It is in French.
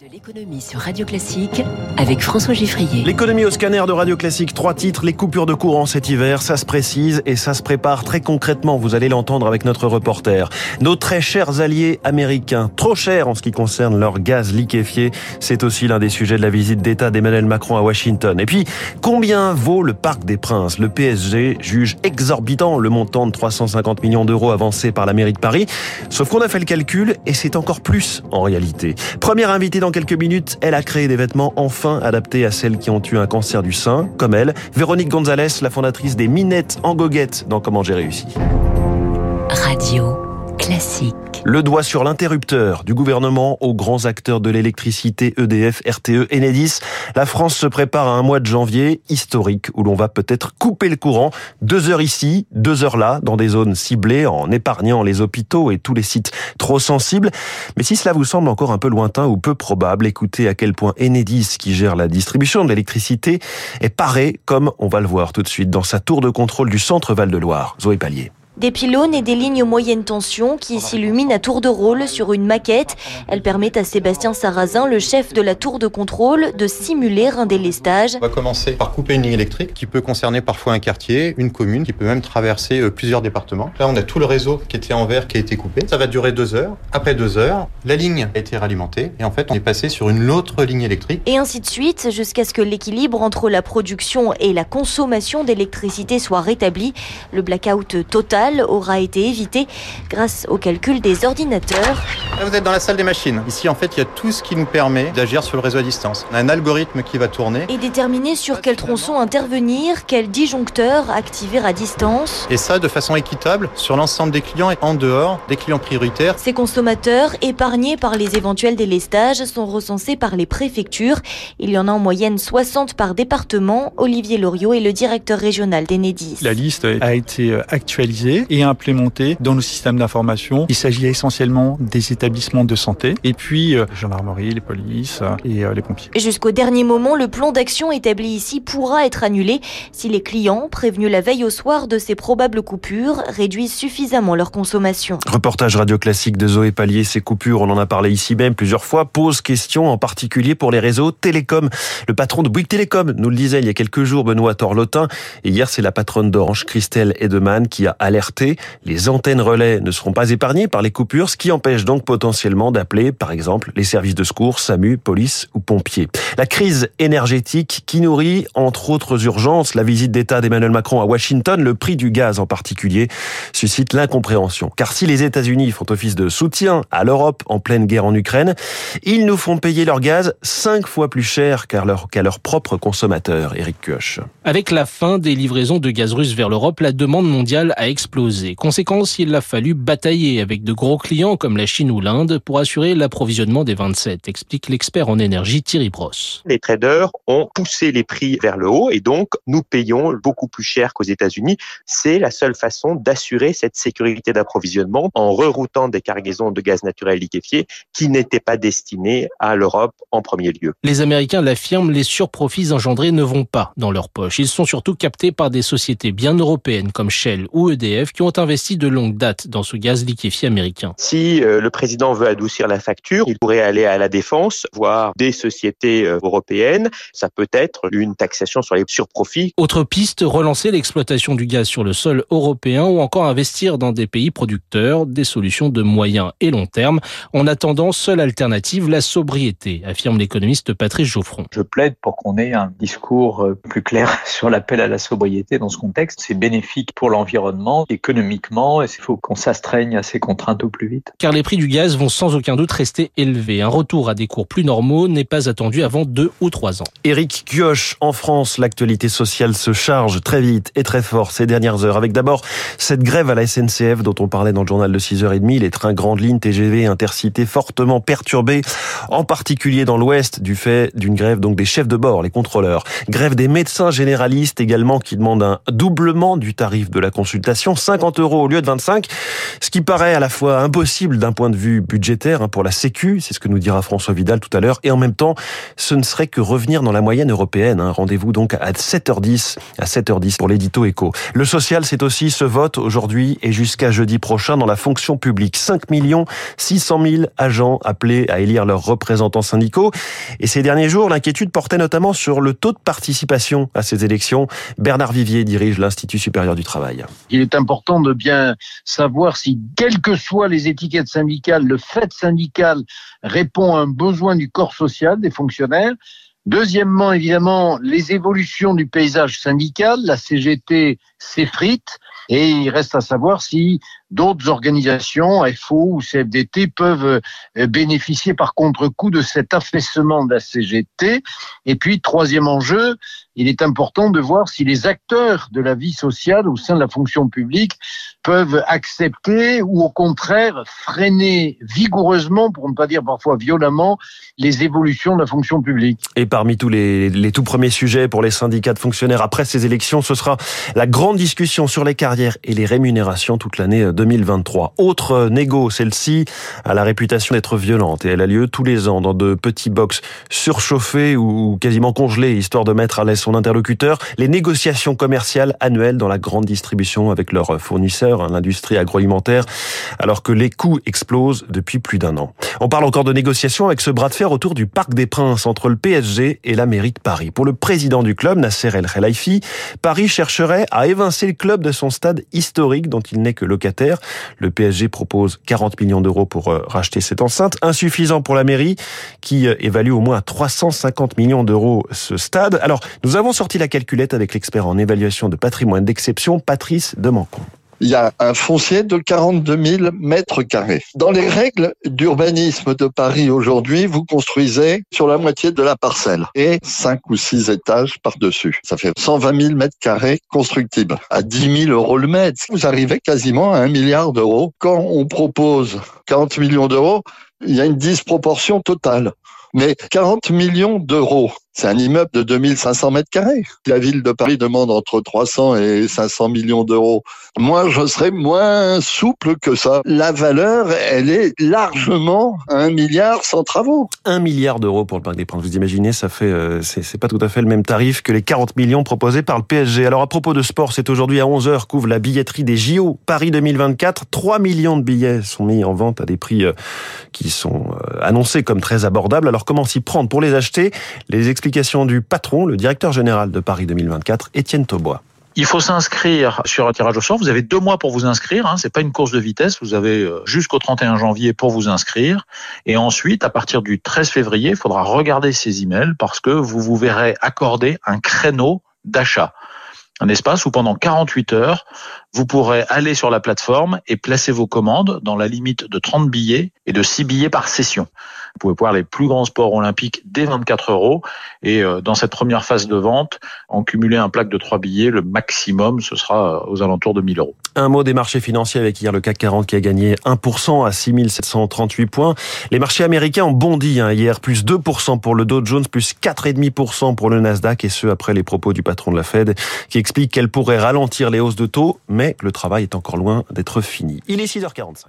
de l'économie sur Radio Classique avec François. L'économie au scanner de Radio Classique, trois titres, les coupures de courant cet hiver, ça se précise et ça se prépare très concrètement, vous allez l'entendre avec notre reporter. Nos très chers alliés américains, trop chers en ce qui concerne leur gaz liquéfié, c'est aussi l'un des sujets de la visite d'État d'Emmanuel Macron à Washington. Et puis, combien vaut le Parc des Princes? Le PSG juge exorbitant le montant de 350 millions d'euros avancé par la mairie de Paris, sauf qu'on a fait le calcul et c'est encore plus en réalité. Première invitée dans quelques minutes, elle a créé des vêtements enfin adaptés à celles qui ont eu un cancer du sein, comme elle, Véronique Gonzalez, la fondatrice des Minettes en goguette dans Comment j'ai réussi. Radio Classique. Le doigt sur l'interrupteur du gouvernement aux grands acteurs de l'électricité EDF, RTE, Enedis. La France se prépare à un mois de janvier historique où l'on va peut-être couper le courant. Deux heures ici, deux heures là, dans des zones ciblées, en épargnant les hôpitaux et tous les sites trop sensibles. Mais si cela vous semble encore un peu lointain ou peu probable, écoutez à quel point Enedis, qui gère la distribution de l'électricité, est paré, comme on va le voir tout de suite, dans sa tour de contrôle du centre Val-de-Loire. Zoé Pallier. Des pylônes et des lignes moyenne tension qui s'illuminent à tour de rôle sur une maquette. Elle permet à Sébastien Sarrazin, le chef de la tour de contrôle, de simuler un délestage. On va commencer par couper une ligne électrique qui peut concerner parfois un quartier, une commune, qui peut même traverser euh, plusieurs départements. Là, on a tout le réseau qui était en vert qui a été coupé. Ça va durer deux heures. Après deux heures, la ligne a été ralimentée et en fait, on est passé sur une autre ligne électrique. Et ainsi de suite jusqu'à ce que l'équilibre entre la production et la consommation d'électricité soit rétabli. Le blackout total aura été évité grâce au calcul des ordinateurs. Là, vous êtes dans la salle des machines. Ici, en fait, il y a tout ce qui nous permet d'agir sur le réseau à distance. On a un algorithme qui va tourner. Et déterminer sur quel tronçon intervenir, quel disjoncteur activer à distance. Et ça de façon équitable sur l'ensemble des clients et en dehors des clients prioritaires. Ces consommateurs, épargnés par les éventuels délestages, sont recensés par les préfectures. Il y en a en moyenne 60 par département. Olivier Loriot est le directeur régional d'Enedis. La liste a été actualisée et implémentée dans nos systèmes d'information. Il s'agit essentiellement des établissements de santé et puis euh, gendarmerie, les polices et euh, les pompiers. Jusqu'au dernier moment, le plan d'action établi ici pourra être annulé si les clients, prévenus la veille au soir de ces probables coupures, réduisent suffisamment leur consommation. Reportage radio classique de Zoé Pallier. Ces coupures, on en a parlé ici même plusieurs fois, posent question en particulier pour les réseaux télécoms. Le patron de Bouygues Télécom nous le disait il y a quelques jours, Benoît Torlotin. Et hier, c'est la patronne d'Orange, Christelle Edeman, qui a alerté. Les antennes relais ne seront pas épargnées par les coupures, ce qui empêche donc potentiellement d'appeler, par exemple, les services de secours, SAMU, police ou pompiers. La crise énergétique qui nourrit, entre autres urgences, la visite d'État d'Emmanuel Macron à Washington, le prix du gaz en particulier, suscite l'incompréhension. Car si les États-Unis font office de soutien à l'Europe en pleine guerre en Ukraine, ils nous font payer leur gaz cinq fois plus cher qu'à leur, leurs propres consommateurs. Eric Kioch. Avec la fin des livraisons de gaz russe vers l'Europe, la demande mondiale a explosé. Conséquence, il a fallu batailler avec de gros clients comme la Chine ou l'Inde pour assurer l'approvisionnement des 27, explique l'expert en énergie Thierry Brosse. Les traders ont poussé les prix vers le haut et donc nous payons beaucoup plus cher qu'aux États-Unis. C'est la seule façon d'assurer cette sécurité d'approvisionnement en reroutant des cargaisons de gaz naturel liquéfié qui n'étaient pas destinées à l'Europe en premier lieu. Les Américains l'affirment, les surprofits engendrés ne vont pas dans leur poche. Ils sont surtout captés par des sociétés bien européennes comme Shell ou EDF qui ont investi de longue date dans ce gaz liquéfié américain. Si euh, le président veut adoucir la facture, il pourrait aller à la défense, voir des sociétés euh, européennes. Ça peut être une taxation sur les surprofits. Autre piste, relancer l'exploitation du gaz sur le sol européen ou encore investir dans des pays producteurs, des solutions de moyen et long terme. En attendant, seule alternative, la sobriété, affirme l'économiste Patrice Geoffron. Je plaide pour qu'on ait un discours euh, plus clair sur l'appel à la sobriété dans ce contexte. C'est bénéfique pour l'environnement, économiquement, et il faut qu'on s'astreigne à ces contraintes au plus vite. Car les prix du gaz vont sans aucun doute rester élevés. Un retour à des cours plus normaux n'est pas attendu avant deux ou trois ans. Éric Kioch, en France, l'actualité sociale se charge très vite et très fort ces dernières heures. Avec d'abord cette grève à la SNCF dont on parlait dans le journal de 6h30, les trains grandes lignes TGV intercités fortement perturbés, en particulier dans l'Ouest, du fait d'une grève donc des chefs de bord, les contrôleurs. Grève des médecins généralistes également qui demandent un doublement du tarif de la consultation, 50 euros au lieu de 25, ce qui paraît à la fois impossible d'un point de vue budgétaire hein, pour la Sécu, c'est ce que nous dira François Vidal tout à l'heure, et en même temps, ce ne serait que revenir dans la moyenne européenne. Hein. Rendez-vous donc à 7h10, à 7h10 pour l'édito éco. Le social, c'est aussi ce vote aujourd'hui et jusqu'à jeudi prochain dans la fonction publique. 5 millions 600 000 agents appelés à élire leurs représentants syndicaux. Et ces derniers jours, l'inquiétude portait notamment sur le taux de participation à ces élections. Bernard Vivier dirige l'Institut supérieur du travail. Important de bien savoir si, quelles que soient les étiquettes syndicales, le fait syndical répond à un besoin du corps social des fonctionnaires. Deuxièmement, évidemment, les évolutions du paysage syndical, la CGT s'effrite et il reste à savoir si d'autres organisations, FO ou CFDT, peuvent euh, bénéficier par contre-coup de cet affaissement de la CGT. Et puis, troisième enjeu, il est important de voir si les acteurs de la vie sociale au sein de la fonction publique peuvent accepter ou au contraire freiner vigoureusement, pour ne pas dire parfois violemment, les évolutions de la fonction publique. Et parmi tous les, les tout premiers sujets pour les syndicats de fonctionnaires après ces élections, ce sera la grande discussion sur les carrières et les rémunérations toute l'année 2023. Autre négo, celle-ci a la réputation d'être violente et elle a lieu tous les ans dans de petits box surchauffés ou quasiment congelés, histoire de mettre à l'aise son interlocuteur. Les négociations commerciales annuelles dans la grande distribution avec leurs fournisseurs, hein, l'industrie agroalimentaire, alors que les coûts explosent depuis plus d'un an. On parle encore de négociations avec ce bras de fer autour du Parc des Princes entre le PSG et la mairie de Paris. Pour le président du club, Nasser El Khelaifi, Paris chercherait à évincer le club de son stade historique dont il n'est que locataire. Le PSG propose 40 millions d'euros pour euh, racheter cette enceinte, insuffisant pour la mairie qui euh, évalue au moins à 350 millions d'euros ce stade. Alors, nous avons sorti la calculette avec l'expert en évaluation de patrimoine d'exception, Patrice Demancon il y a un foncier de 42 000 mètres carrés. Dans les règles d'urbanisme de Paris aujourd'hui, vous construisez sur la moitié de la parcelle et cinq ou six étages par-dessus. Ça fait 120 000 mètres carrés constructibles. À 10 000 euros le mètre, vous arrivez quasiment à un milliard d'euros. Quand on propose 40 millions d'euros, il y a une disproportion totale. Mais 40 millions d'euros c'est un immeuble de 2500 mètres carrés. La ville de Paris demande entre 300 et 500 millions d'euros. Moi, je serais moins souple que ça. La valeur, elle est largement un milliard sans travaux. Un milliard d'euros pour le Parc des Princes. Vous imaginez, ça fait, euh, c'est pas tout à fait le même tarif que les 40 millions proposés par le PSG. Alors, à propos de sport, c'est aujourd'hui à 11h qu'ouvre la billetterie des JO Paris 2024. 3 millions de billets sont mis en vente à des prix euh, qui sont euh, annoncés comme très abordables. Alors, comment s'y prendre pour les acheter? Explication du patron, le directeur général de Paris 2024, Étienne Taubois. Il faut s'inscrire sur un tirage au sort. Vous avez deux mois pour vous inscrire. Hein. C'est pas une course de vitesse. Vous avez euh, jusqu'au 31 janvier pour vous inscrire. Et ensuite, à partir du 13 février, il faudra regarder ces emails parce que vous vous verrez accorder un créneau d'achat. Un espace où pendant 48 heures, vous pourrez aller sur la plateforme et placer vos commandes dans la limite de 30 billets et de 6 billets par session. Vous pouvez voir les plus grands sports olympiques dès 24 euros. Et euh, dans cette première phase de vente, en cumuler un plaque de 3 billets, le maximum, ce sera euh, aux alentours de 1000 euros. Un mot des marchés financiers avec hier le CAC 40 qui a gagné 1% à 6738 points. Les marchés américains ont bondi hein, hier, plus 2% pour le Dow Jones, plus 4,5% pour le Nasdaq, et ce après les propos du patron de la Fed qui explique qu'elle pourrait ralentir les hausses de taux, mais le travail est encore loin d'être fini. Il est 6h45.